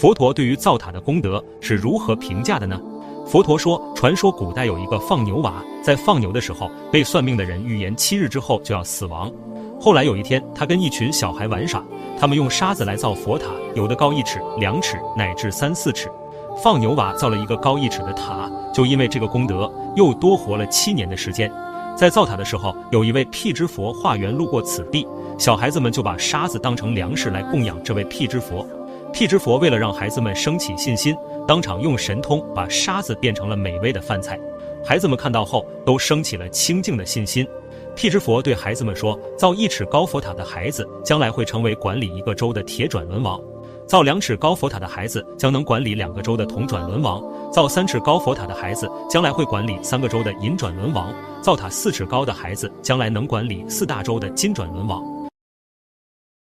佛陀对于造塔的功德是如何评价的呢？佛陀说，传说古代有一个放牛娃，在放牛的时候被算命的人预言七日之后就要死亡。后来有一天，他跟一群小孩玩耍，他们用沙子来造佛塔，有的高一尺、两尺，乃至三四尺。放牛娃造了一个高一尺的塔，就因为这个功德，又多活了七年的时间。在造塔的时候，有一位辟支佛化缘路过此地，小孩子们就把沙子当成粮食来供养这位辟支佛。辟支佛为了让孩子们升起信心，当场用神通把沙子变成了美味的饭菜。孩子们看到后都升起了清净的信心。辟支佛对孩子们说：“造一尺高佛塔的孩子，将来会成为管理一个州的铁转轮王；造两尺高佛塔的孩子，将能管理两个州的铜转轮王；造三尺高佛塔的孩子，将来会管理三个州的银转轮王；造塔四尺高的孩子，将来能管理四大洲的金转轮王。”